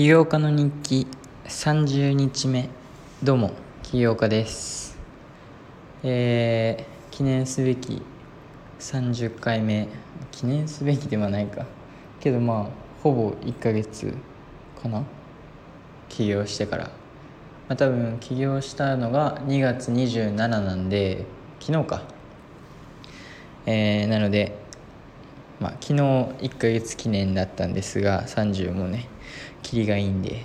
起業家の日記30日目。どうも起業家です。えー、記念すべき30回目。記念すべきではないか。けどまあほぼ1ヶ月かな？起業してから、まあ、多分起業したのが2月27なんで昨日か。えー、なのでまあ、昨日1ヶ月記念だったんですが30もね。キリがいいんで。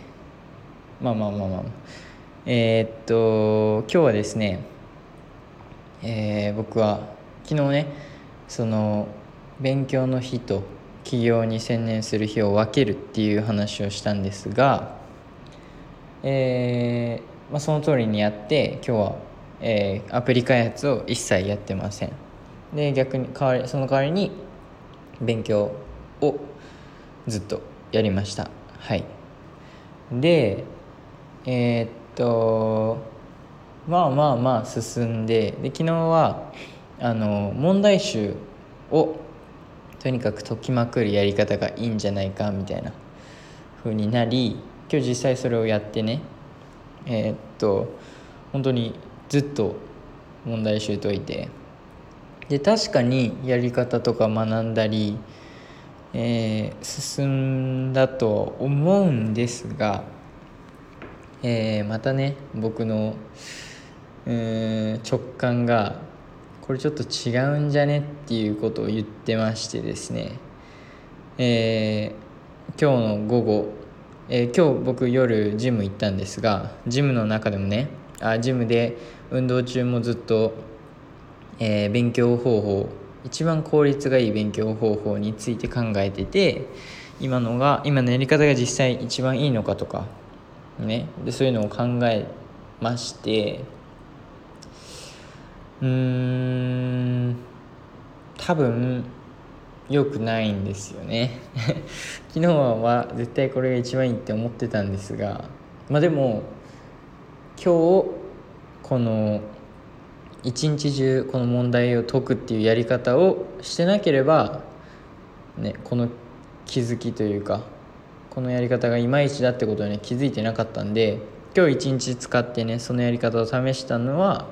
まあまあまあまあ。えー、っと今日はですね、えー、僕は昨日ねその勉強の日と起業に専念する日を分けるっていう話をしたんですが、えーまあ、その通りにやって今日は、えー、アプリ開発を一切やってません。で逆に代わりその代わりに勉強をずっとやりました。はい。でえー、っとまあまあまあ進んでで昨日はあの問題集をとにかく解きまくるやり方がいいんじゃないかみたいな風になり今日実際それをやってねえー、っと本当にずっと問題集解いてで確かにやり方とか学んだり、えー、進んだと思うんですが、えー、またね僕のえ直感がこれちょっと違うんじゃねっていうことを言ってましてですね、え、今日の午後、え、今日僕夜ジム行ったんですがジムの中でもねあジムで運動中もずっとえ、勉強方法一番効率がいい勉強方法について考えてて今のが今のやり方が実際一番いいのかとかね。でそういうのを考えましてうーん多分良くないんですよね。昨日は絶対これが一番いいって思ってたんですがまあでも今日この一日中この問題を解くっていうやり方をしてなければ、ね、この気づきというかこのやり方がいまいちだってことに、ね、気づいてなかったんで今日一日使ってねそのやり方を試したのは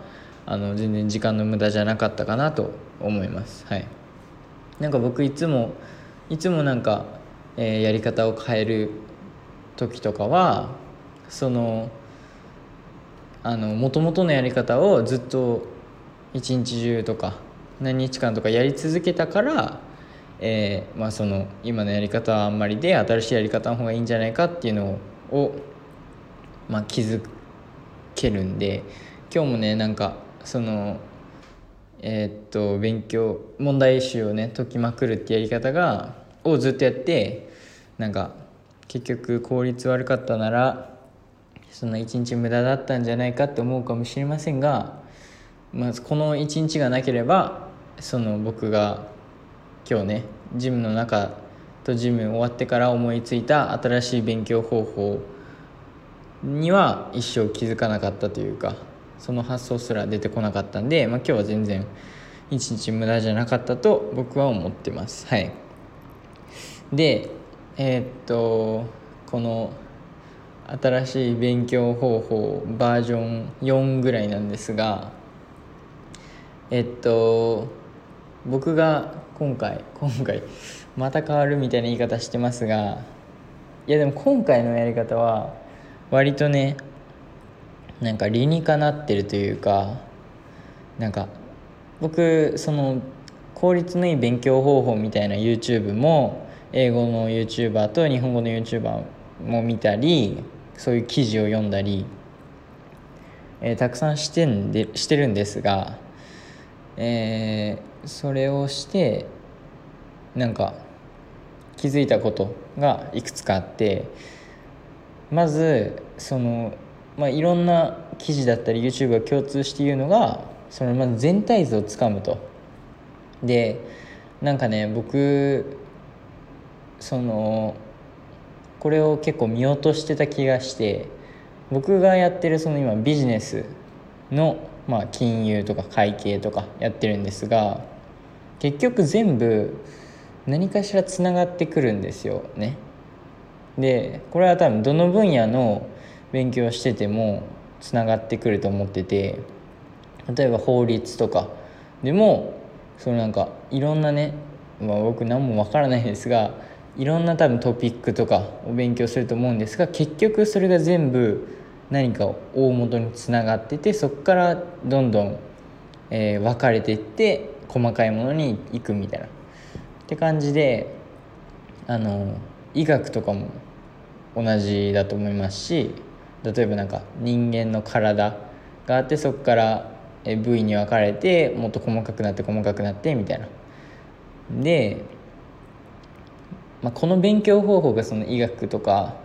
あの全然時間の無駄じゃなかったかなと思います。はい。なんか僕いつもいつもなんか、えー、やり方を変える時とかはそのあの元々のやり方をずっと一日中とか何日間とかやり続けたから、えー、まあ、その今のやり方はあんまりで新しいやり方の方がいいんじゃないかっていうのを、まあ、気づけるんで今日もねなんかそのえー、っと勉強問題集をね解きまくるってやり方がをずっとやってなんか結局効率悪かったならそんな一日無駄だったんじゃないかって思うかもしれませんがまずこの1日がなければその僕が今日ねジムの中とジム終わってから思いついた新しい勉強方法には一生気づかなかったというかその発想すら出てこなかったんで、まあ、今日は全然一日無駄じゃなかったと僕は思ってます。はい。でえー、っとこの新しい勉強方法バージョン4ぐらいなんですがえっと僕が今回今回また変わるみたいな言い方してますがいやでも今回のやり方は割とねなんか理にかなってるというかなんか僕その効率のいい勉強方法みたいな YouTube も英語の YouTuber と日本語の YouTuber も見たりそういう記事を読んだり、えー、たくさんしてんでしてるんですがえー、それをしてなんか気づいたことがいくつかあってまずその、まあ、いろんな記事だったり YouTube が共通して言うのがそのまず全体図をつかむと。でなんかね僕そのこれを結構見落としてた気がして僕がやってるその今ビジネスのまあ、金融とか会計とかやってるんですが結局全部何かしらつながってくるんですよね。でこれは多分どの分野の勉強しててもつながってくると思ってて例えば法律とかでもそのなんかいろんなね、まあ、僕何もわからないですがいろんな多分トピックとかを勉強すると思うんですが結局それが全部何か大元につながっててそこからどんどん、えー、分かれていって細かいものに行くみたいな。って感じであの医学とかも同じだと思いますし例えばなんか人間の体があってそこから部位に分かれてもっと細かくなって細かくなってみたいな。で、まあ、この勉強方法がその医学とか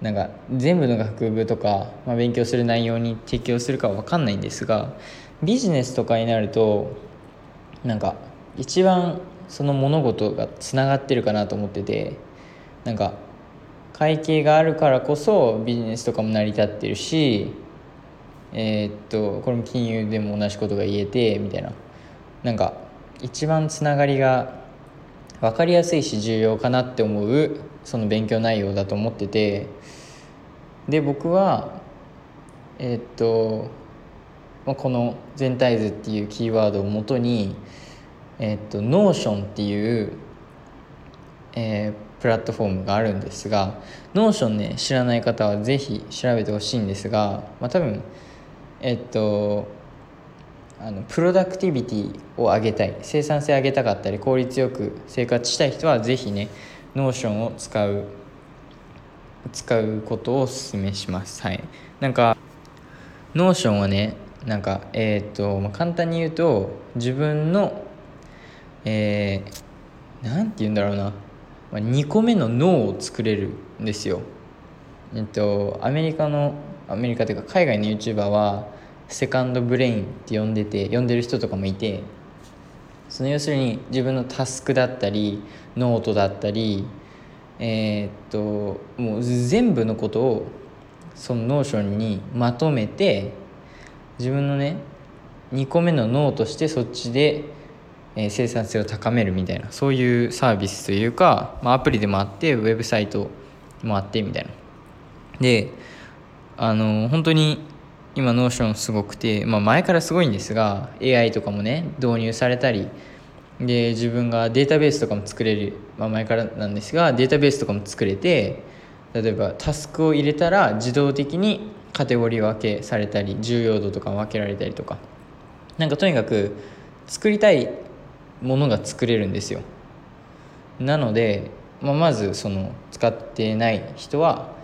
なんか全部の学部とか、まあ、勉強する内容に適用するかは分かんないんですがビジネスとかになるとなんか一番その物事がつながってるかなと思っててなんか会計があるからこそビジネスとかも成り立ってるしえー、っとこれも金融でも同じことが言えてみたいな。なんか一番つながりが分かりやすいし重要かなって思うその勉強内容だと思ってて。で僕はえー、っと、まあ、この「全体図」っていうキーワードをもとにえー、っと Notion っていう、えー、プラットフォームがあるんですが Notion ね知らない方は是非調べてほしいんですが、まあ、多分えっとあのプロダクティビティを上げたい生産性上げたかったり効率よく生活したい人は是非ね Notion を使う使うことをお勧めします。はい。なんか Notion はねなんかえっ、と、まあ、簡単に言うと自分のえー、て言うんだろうな。まあ2個目の脳を作れるんですよ。えっとアメリカのアメリカというか海外の YouTuber は second brain って呼んでて呼んでる人とかもいてその要するに自分のタスクだったりノートだったりえー、っともう全部のことをその Notion にまとめて自分のね2個目の脳としてそっちでえ生産性を高めるみたいなそういうサービスというか、まあ、アプリでもあってウェブサイトもあってみたいな。であの本当に今 Notion すごくて、まあ、前からすごいんですが AI とかもね導入されたりで自分がデータベースとかも作れる、まあ、前からなんですがデータベースとかも作れて例えばタスクを入れたら自動的にカテゴリー分けされたり重要度とか分けられたりとか。なんかとにかく作りたいものが作れるんですよ。なので、まあ、まずその使ってない人は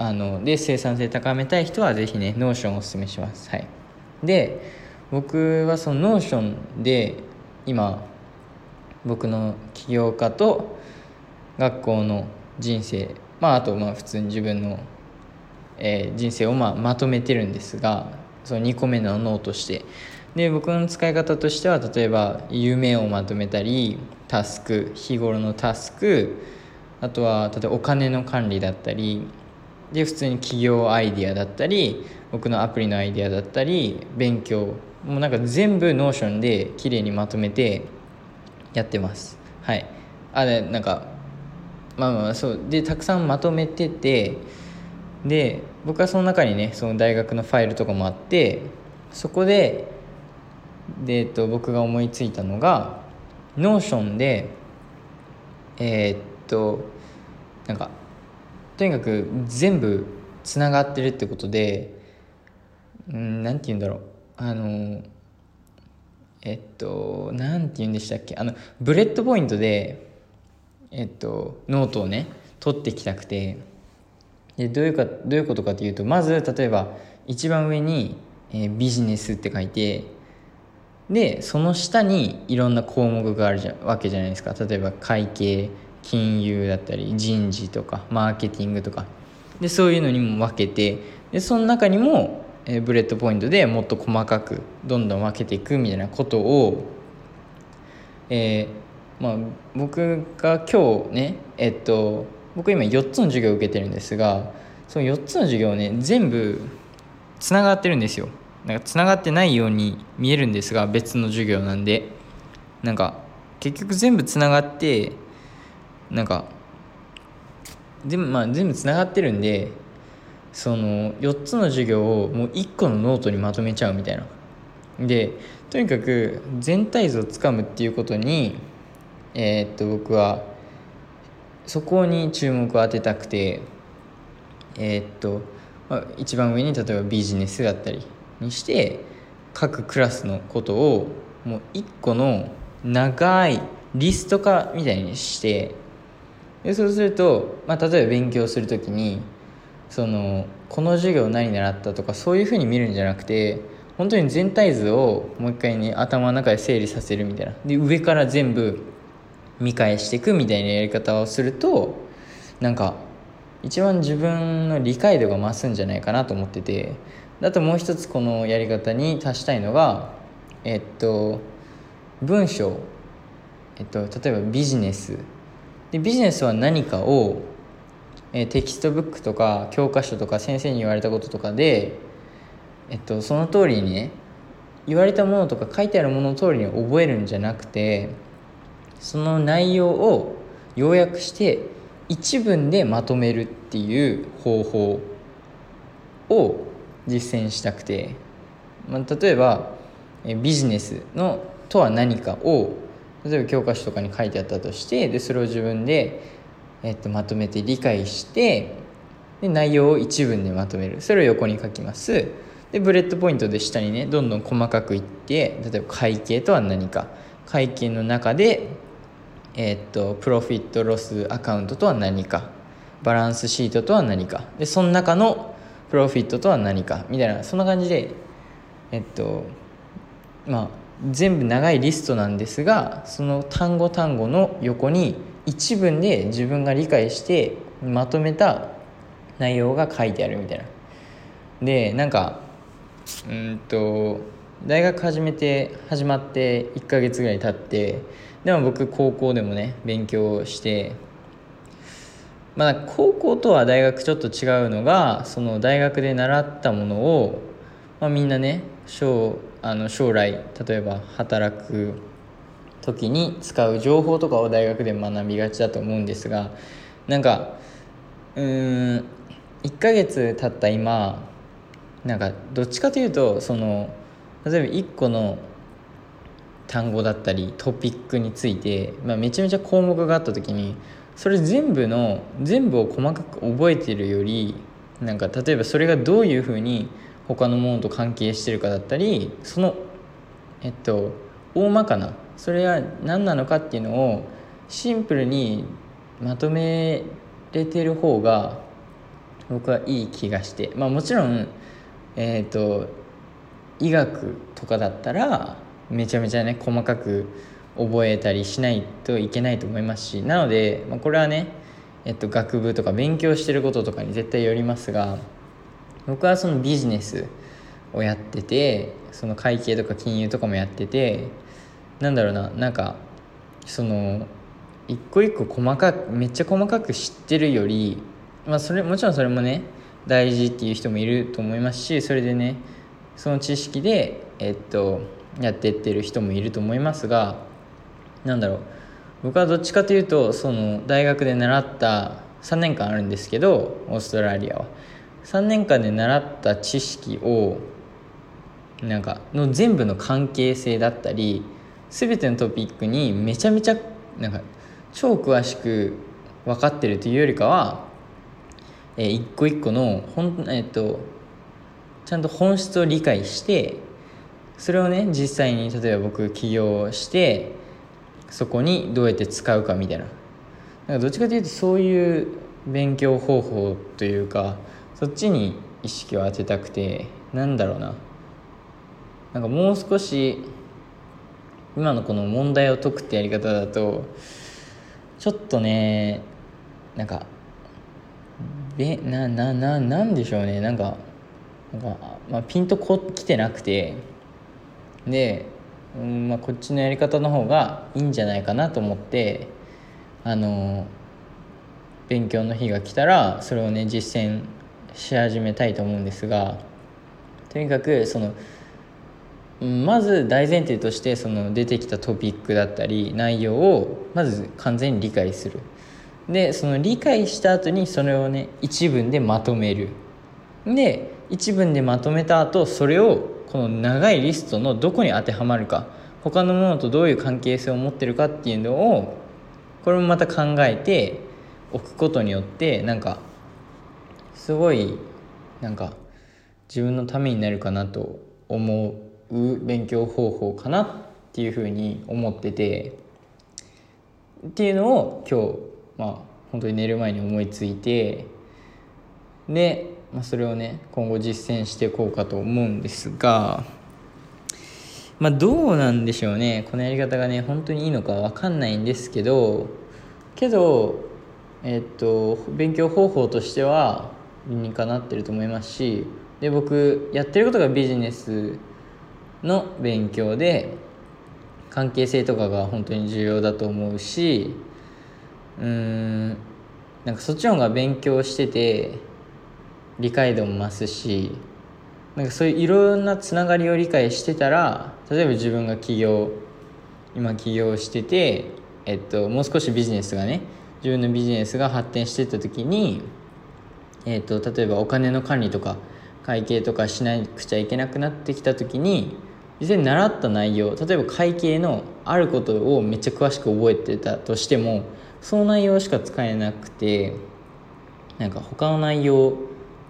あので生産性高めたい人は是非ね Notion をおすすめします。はい。で僕はその Notion で今僕の起業家と学校の人生まああとまあ普通に自分の、えー、人生をまあまとめてるんですがその2個目の脳として。で僕の使い方としては例えば夢をまとめたりタスク日頃のタスクあとは例えばお金の管理だったりで普通に起業アイディアだったり僕のアプリのアイディアだったり勉強。もうなんか全部 Notion で綺麗にまとめてやってます。はい。あれなんかまあまあそう。でたくさんまとめててで僕はその中にねその大学のファイルとかもあってそこでで、えっと、僕が思いついたのが Notion でえー、っとなんかとにかく全部つながってるってことでうんなんて言うんだろう。あのえっとなんて言うんでしたっけ。あのbullet point でえっとノートをね取ってきたくて。でどういうかどういうことかというとまず例えば一番上に、えー、ビジネスって書いてでその下にいろんな項目があるじゃわけじゃないですか。例えば会計。金融だったり人事とかマーケティングとか。でそういうのにも分けてでその中にも、え、 bullet point でもっと細かくどんどん分けていくみたいなことを、えー、まあ、僕が今日ねえっと僕今4つの授業を受けてるんですがその4つの授業ね全部つながってるんですよ。なんかつながってないように見えるんですが別の授業なんで。なんか結局全部つながってなんか全部まあ全部つながってるんでその4つの授業をもう1個のノートにまとめちゃうみたいな。でとにかく全体像をつかむっていうことにえー、っと僕はそこに注目を当てたくてえー、っと、まあ、一番上に例えばビジネスだったりにして各クラスのことをもう1個の長いリスト化みたいにしてでそうすると、まあ、例えば勉強する時にそのこの授業何習ったとかそういうふうに見るんじゃなくて本当に全体図をもう一回ね頭の中で整理させるみたいな。で上から全部見返していくみたいなやり方をするとなんか一番自分の理解度が増すんじゃないかなと思ってて。あともう一つこのやり方に足したいのがえっと文章。えっと例えばビジネス。でビジネスは何かを、えテキストブックとか教科書とか先生に言われたこととかで、えっと、その通りにね言われたものとか書いてあるものの通りに覚えるんじゃなくてその内容を要約して一文でまとめるっていう方法を実践したくて、まあ、例えばビジネスのとは何かを例えば教科書とかに書いてあったとしてでそれを自分で、えっと、まとめて理解してで内容を一文でまとめる。それを横に書きます。で bullet point で下にねどんどん細かくいって例えば会計とは何か。会計の中でえっと profit loss account とは何か。バランスシートとは何か。でその中の profit とは何か。みたいなそんな感じでえっとまあ全部長いリストなんですがその単語単語の横に一文で自分が理解してまとめた内容が書いてあるみたいな。でなんかうんと大学始めて始まって1ヶ月ぐらい経ってでも僕高校でもね勉強してまあ高校とは大学ちょっと違うのがその大学で習ったものを、まあ、みんなね将あの将来例えば働く時に使う情報とかを大学で学びがちだと思うんですがなんかうーん1ヶ月経った今なんかどっちかというとその例えば1個の単語だったりトピックについて、まあ、めちゃめちゃ項目があった時にそれ全部の全部を細かく覚えてるよりなんか例えばそれがどういうふうに他のものと関係してるかだったりそのえっと大まかなそれは何なのかっていうのをシンプルにまとめれてる方が僕はいい気がしてまあもちろんえっ、と医学とかだったらめちゃめちゃね細かく覚えたりしないといけないと思いますしなので、まあ、これはね、えっと、学部とか勉強してることとかに絶対よりますが僕はそのビジネスをやっててその会計とか金融とかもやっててなんだろうななんかその一個一個細かくめっちゃ細かく知ってるよりまあそれもちろんそれもね大事っていう人もいると思いますしそれでねその知識でえっとやってってる人もいると思いますがなんだろう僕はどっちかというとその大学で習った3年間あるんですけどオーストラリアは。3年間で習った知識をなんかの全部の関係性だったり全てのトピックにめちゃめちゃなんか超詳しく分かってるというよりかは、えー、一個一個のほん、えー、っとちゃんと本質を理解してそれをね実際に例えば僕起業してそこにどうやって使うかみたいな。なんかどっちかというとそういう勉強方法というかそっちに意識を当てたくてなんだろうな。なんかもう少し今のこの問題を解くってやり方だとちょっとねなんかべななななんでしょうね。なんかなんか、まあ、ピンとこ来てなくて。で、うんまあ、こっちのやり方の方がいいんじゃないかなと思ってあの勉強の日が来たらそれをね実践し始めたいと思うんですがとにかくそのまず大前提としてその出てきたトピックだったり内容をまず完全に理解する。でその理解した後にそれをね一文でまとめる。で一文でまとめた後それをこの長いリストのどこに当てはまるか他のものとどういう関係性を持ってるかっていうのをこれもまた考えておくことによってなんかすごいなんか自分のためになるかなと思う勉強方法かなっていうふうに思っててっていうのを今日まあ本当に寝る前に思いついてで、まあ、それをね今後実践していこうかと思うんですがまあどうなんでしょうね。このやり方がね本当にいいのか分かんないんですけどけどえっと勉強方法としてはにかなってると思いますしで僕やってることがビジネスの勉強で関係性とかが本当に重要だと思うしうんなんかそっちの方が勉強してて理解度も増すしなんかそういういろんなつながりを理解してたら例えば自分が起業今起業してて、えっと、もう少しビジネスがね自分のビジネスが発展してった時に、えっと、例えばお金の管理とか会計とかしなくちゃいけなくなってきた時に実際に習った内容例えば会計のあることをめっちゃ詳しく覚えてたとしてもその内容しか使えなくてなんか他の内容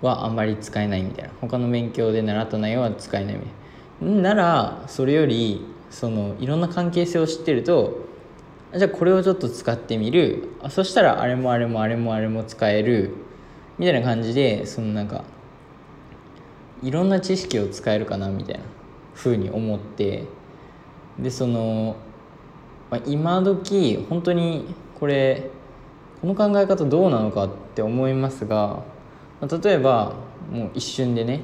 はあんまり使えないみたいな。他の勉強で習った内容は使えないみたいな。ならそれよりそのいろんな関係性を知ってるとじゃあこれをちょっと使ってみる。そしたらあれもあれもあれもあれも使える。みたいな感じでそのなんかいろんな知識を使えるかなみたいなふうに思ってでその、まあ、今時本当にこれこの考え方どうなのかって思いますが、まあ、例えばもう一瞬でね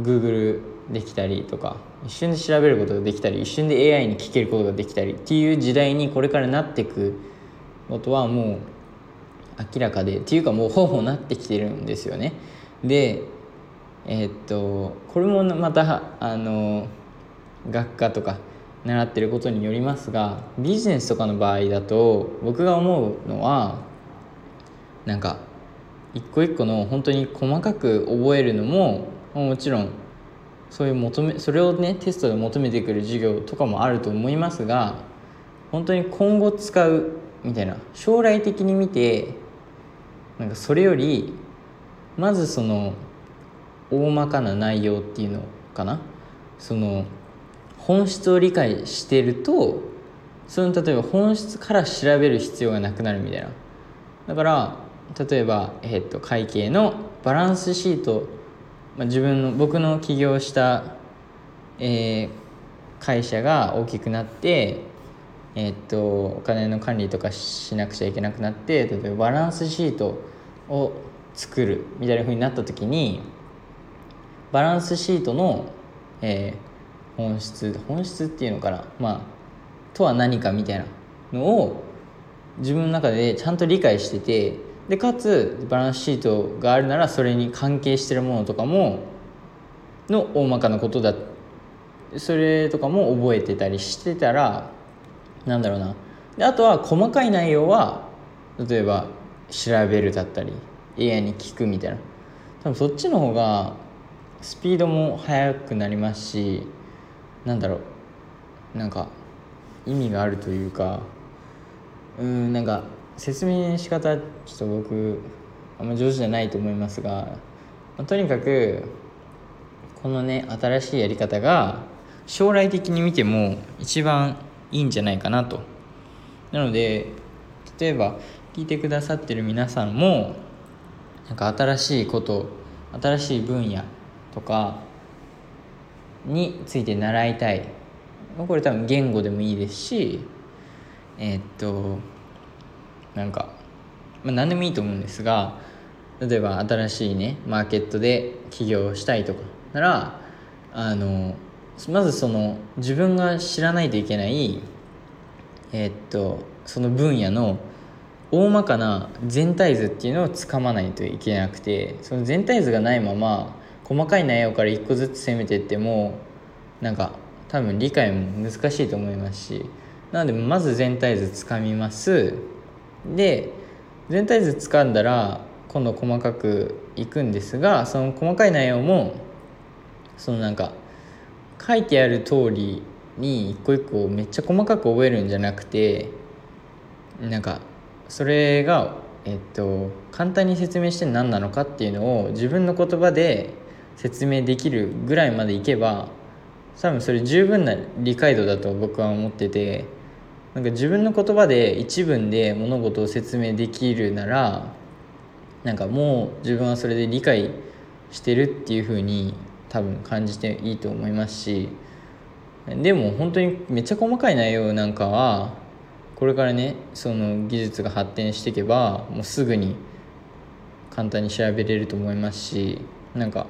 Google できたりとか一瞬で調べることができたり一瞬で AI に聞けることができたりっていう時代にこれからなっていくことはもう明らかでっていうかもうほぼなってきてるんですよね。でえー、っとこれもまたあの学科とか習ってることによりますがビジネスとかの場合だと僕が思うのはなんか一個一個の本当に細かく覚えるのももちろんそういう求めそれをねテストで求めてくる授業とかもあると思いますが本当に今後使うみたいな将来的に見てなんかそれよりまずその大まかな内容っていうのかな？その本質を理解してるとその例えば本質から調べる必要がなくなるみたいな。だから例えば、えー、っと会計のバランスシート、まあ、自分の僕の起業した、えー、会社が大きくなってえー、っとお金の管理とかしなくちゃいけなくなって例えばバランスシートを作るみたいなふうになった時にバランスシートの、えー、本質本質っていうのかなまあとは何かみたいなのを自分の中でちゃんと理解しててでかつバランスシートがあるならそれに関係してるものとかもの大まかなことだそれとかも覚えてたりしてたらなんだろうな。であとは細かい内容は例えば調べるだったり AI に聞くみたいな。多分そっちの方がスピードも速くなりますしなんだろう。なんか意味があるというかうんなんか説明の仕方ちょっと僕あんま上手じゃないと思いますが、まあ、とにかくこのね新しいやり方が将来的に見ても一番いいんじゃないかなと。なので例えば聞いてくださってる皆さんもなんか新しいこと新しい分野とかについて習いたい。これ多分言語でもいいですしえー、っとなんか、まあ、何でもいいと思うんですが例えば新しいねマーケットで起業したいとかならあのまずその自分が知らないといけないえー、っとその分野の大まかな全体図っていうのをつかまないといけなくてその全体図がないまま細かい内容から一個ずつ攻めていってもなんか多分理解も難しいと思いますしなのでまず全体図つかみます。で全体図掴んだら今度細かくいくんですがその細かい内容もそのなんか書いてある通りに一個一個めっちゃ細かく覚えるんじゃなくてなんかそれがえっと簡単に説明して何なのかっていうのを自分の言葉で説明できるぐらいまでいけば多分それ十分な理解度だと僕は思っててなんか自分の言葉で一文で物事を説明できるならなんかもう自分はそれで理解してるっていう風に多分感じていいと思いますしでも本当にめっちゃ細かい内容なんかはこれからねその技術が発展していけばもうすぐに簡単に調べれると思いますしなんか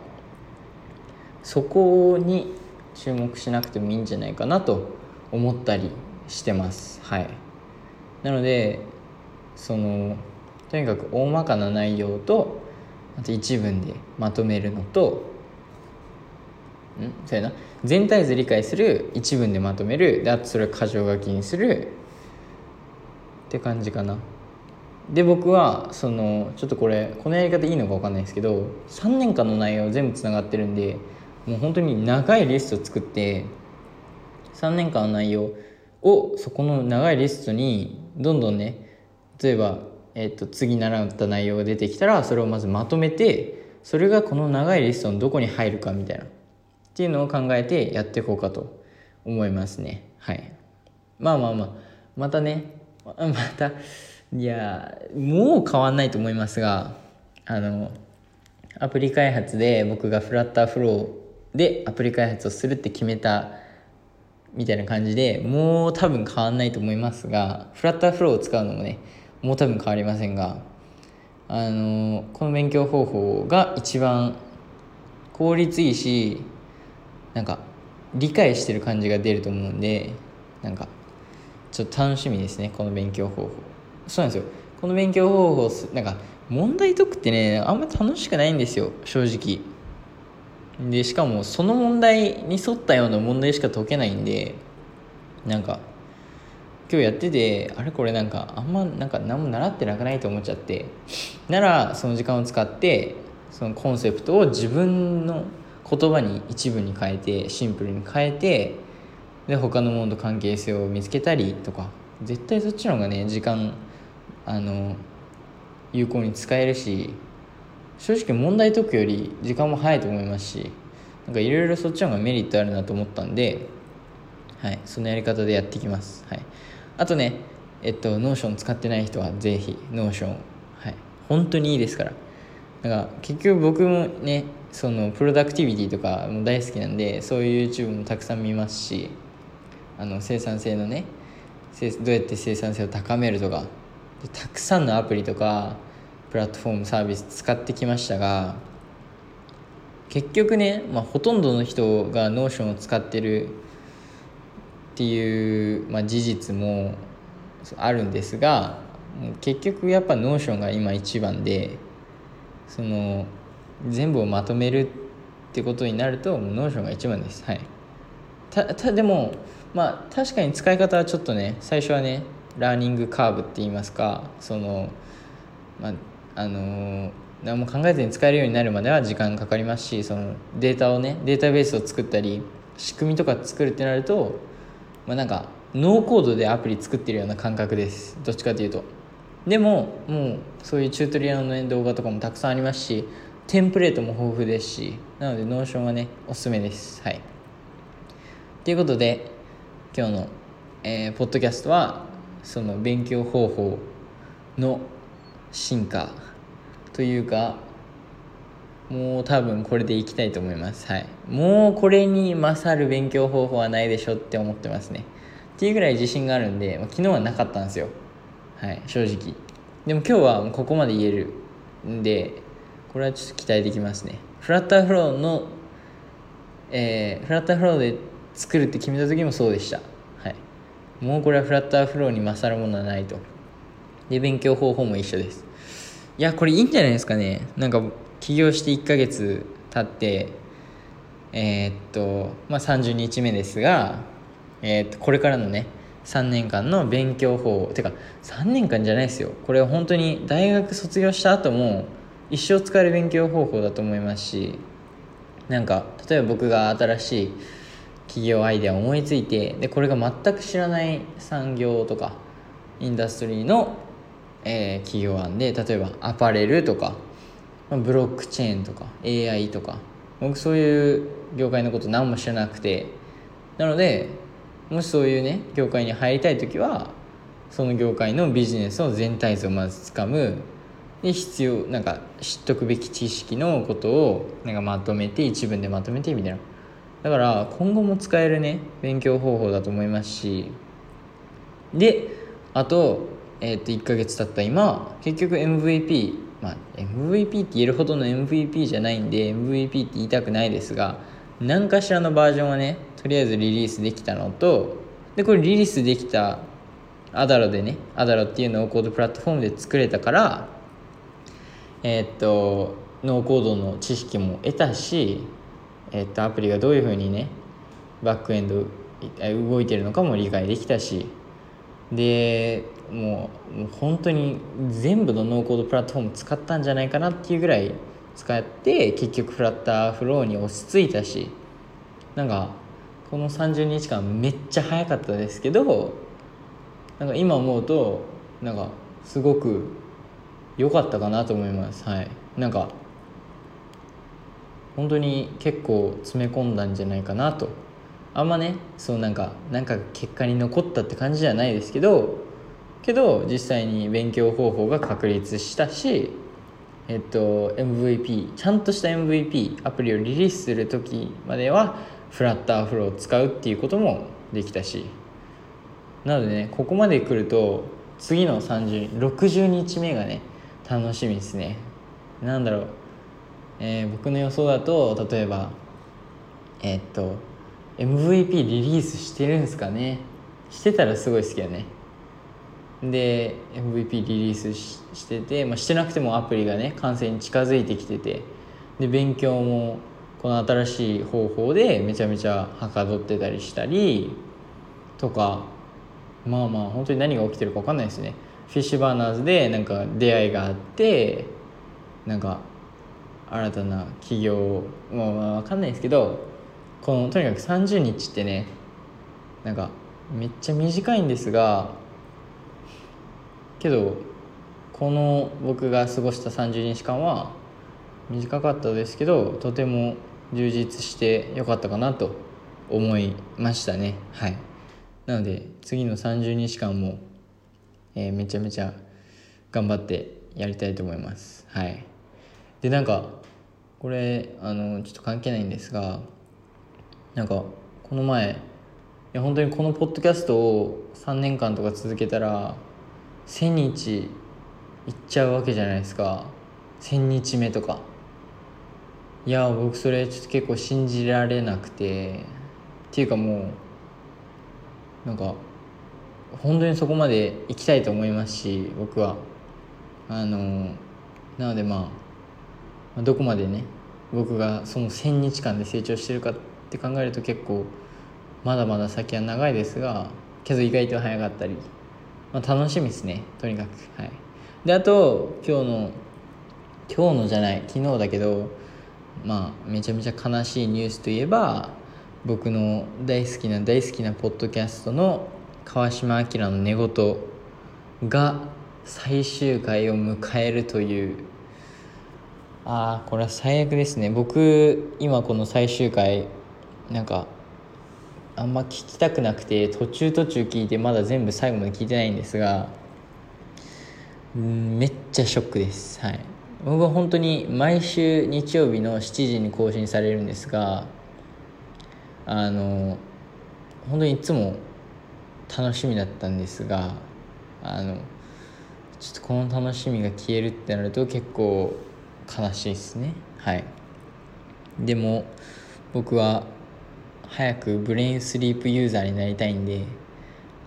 そこに注目しなくてもいいんじゃないかなと思ったりしてます。はい。なのでそのとにかく大まかな内容とあと一文でまとめるのとん？そうやな。全体図理解する一文でまとめる。であとそれを箇条書きにする。って感じかな。で僕はそのちょっとこれこのやり方いいのか分かんないですけど3年間の内容全部つながってるんでもう本当に長いリスト作って3年間の内容をそこの長いリストにどんどんね例えば、えー、と次習った内容が出てきたらそれをまずまとめてそれがこの長いリストのどこに入るかみたいな。っていうのを考えてやっていこうかと思いますね。はい。まあまあまあ。またね。また。いやもう変わんないと思いますがあのアプリ開発で僕がフラッターフローでアプリ開発をするって決めたみたいな感じでもう多分変わんないと思いますがフラッターフローを使うのもねもう多分変わりませんがあのこの勉強方法が一番効率いいしなんか理解してる感じが出ると思うんでなんかちょっと楽しみですねこの勉強方法。そうなんですよ。この勉強方法なんか問題解くってねあんま楽しくないんですよ正直。でしかもその問題に沿ったような問題しか解けないんでなんか今日やっててあれこれなんかあんまなんか何も習ってなくないと思っちゃって。ならその時間を使ってそのコンセプトを自分の言葉に一部に変えてシンプルに変えてで他のものと関係性を見つけたりとか。絶対そっちの方がね時間あの有効に使えるし正直問題解くより時間も早いと思いますしなんかいろいろそっちの方がメリットあるなと思ったんではいそのやり方でやっていきます。はい。あとねえっと Notion 使ってない人はぜひ Notion。はい。本当にいいですから。だから結局僕もねその productivity とかも大好きなんでそういう YouTube もたくさん見ますしあの生産性のねどうやって生産性を高めるとかたくさんのアプリとかプラットフォームサービス使ってきましたが結局ね、まあ、ほとんどの人が Notion を使ってるっていう、まあ、事実もあるんですが結局やっぱ Notion が今一番でその全部をまとめるってことになるともう Notion が一番です。はい。たたでもまあ確かに使い方はちょっとね最初はね learning curve って言いますかそのまああの何も考えずに使えるようになるまでは時間かかりますしそのデータをねデータベースを作ったり仕組みとか作るってなると、まあ、なんかノーコードでアプリ作ってるような感覚です。どっちかというと。でももうそういうチュートリアルの、ね、動画とかもたくさんありますしテンプレートも豊富ですしなので Notion はねおすすめです。はい。ということで今日の、えー、ポッドキャストはその勉強方法の進化というかもう多分これでいきたいと思います。はい。もうこれに勝る勉強方法はないでしょって思ってますね。っていうぐらい自信があるんで、昨日はなかったんですよ。はい。正直。でも今日はここまで言えるんでこれはちょっと期待できますね。フラッターフローのえー、フラッターフローで作るって決めた時もそうでした。はい。もうこれはフラッターフローに勝るものはないと。で勉強方法も一緒です。いやこれいいんじゃないですかね。なんか起業して1ヶ月経ってえー、っとまあ30日目ですが、えー、っとこれからのね3年間の勉強法てか3年間じゃないですよ。これは本当に大学卒業した後も一生使える勉強方法だと思いますしなんか例えば僕が新しい企業アイデアを思いついてでこれが全く知らない産業とかインダストリーの、えー、企業案で例えばアパレルとかブロックチェーンとか AI とか僕そういう業界のこと何も知らなくてなのでもしそういうね業界に入りたい時はその業界のビジネスの全体像をまずつかむ。で必要なんか知っとくべき知識のことをなんかまとめて一文でまとめてみたいな。だから今後も使えるね勉強方法だと思いますし。であと,、えー、と1ヶ月経った今結局 MVP まあ MVP って言えるほどの MVP じゃないんで MVP って言いたくないですが何かしらのバージョンはねとりあえずリリースできたのとでこれリリースできた Adaloでね Adaloっていうノーコードプラットフォームで作れたからえー、っとノーコードの知識も得たし、えー、っとアプリがどういうふうにねバックエンド動いてるのかも理解できたしでもうもう本当に全部のノーコードプラットフォーム使ったんじゃないかなっていうぐらい使って結局フラッターフローに落ち着いたしなんかこの30日間めっちゃ早かったですけどなんか今思うとなんかすごく良かったかなと思います。はい。なんか本当に結構詰め込んだんじゃないかなと。あんまねそうなんかなんか結果に残ったって感じじゃないですけどけど実際に勉強方法が確立したしえっと MVP ちゃんとした MVP アプリをリリースする時まではフラッターフローを使うっていうこともできたし。なのでねここまで来ると次の3060日目がね楽しみですね。なんだろう、えー、僕の予想だと例えばえー、っと MVP リリースしてるんですかね。してたらすごい好きだね。で MVP リリースしてて、まあ、してなくてもアプリがね完成に近づいてきててで勉強もこの新しい方法でめちゃめちゃはかどってたりしたりとかまあまあ本当に何が起きてるか分かんないですね。フィッシュバーナーズでなんか出会いがあってなんか新たな企業をまあまあ分かんないですけどこのとにかく30日ってねなんかめっちゃ短いんですがけどこの僕が過ごした30日間は短かったですけどとても充実してよかったかなと思いましたね。はい。なので次の30日間もえー、めちゃめちゃ頑張ってやりたいと思います。はい。でなんかこれあのちょっと関係ないんですがなんかこの前いや本当にこのポッドキャストを3年間とか続けたら1000日いっちゃうわけじゃないですか。1000日目とか。いや僕それちょっと結構信じられなくて。っていうかもうなんか本当にそこまで行きたいと思いますし僕は。あのなのでまあどこまでね僕がその1,000日間で成長してるかって考えると結構まだまだ先は長いですがけど意外と早かったり、まあ、楽しみですねとにかく。はい。であと今日の今日のじゃない昨日だけどまあめちゃめちゃ悲しいニュースといえば僕の大好きな大好きなポッドキャストの川島明の寝言が最終回を迎えるという。ああこれは最悪ですね。僕今この最終回なんかあんま聞きたくなくて途中途中聞いてまだ全部最後まで聞いてないんですがめっちゃショックです。はい。僕は本当に毎週日曜日の7時に更新されるんですがあの本当にいつも楽しみだったんですがあのちょっとこの楽しみが消えるってなると結構悲しいですね。はい。でも僕は早くブレインスリープユーザーになりたいんで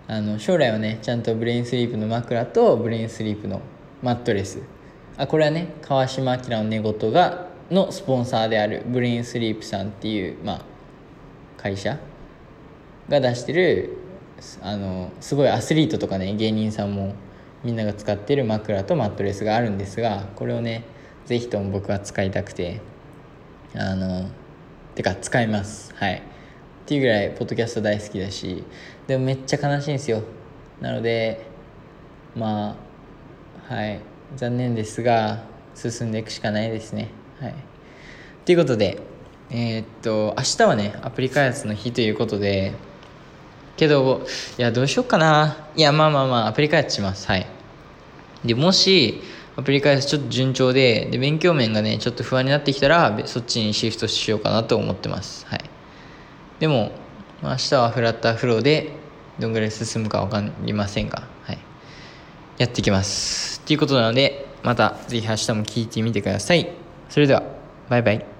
あの将来はねちゃんとブレインスリープの枕とブレインスリープのマットレス。あこれはね川島明の寝言がのスポンサーであるブレインスリープさんっていう、まあ、会社が出してるあのすごいアスリートとかね芸人さんもみんなが使ってる枕とマットレスがあるんですがこれをね是非とも僕は使いたくてあのてか使います。はい。っていうぐらいポッドキャスト大好きだしでもめっちゃ悲しいんですよ。なのでまあはい。残念ですが進んでいくしかないですね。はい。ということでえー、っと明日はねアプリ開発の日ということでけどいやどうしようかな。いやまあまあまあアプリ開発します。はい。でもしアプリ開発ちょっと順調でで勉強面がねちょっと不安になってきたらそっちにシフトしようかなと思ってます。はい。でも明日はフラッターフローでどんぐらい進むか分かりませんが、はい、やっていきます。ということなのでまたぜひ明日も聞いてみてください。それではバイバイ。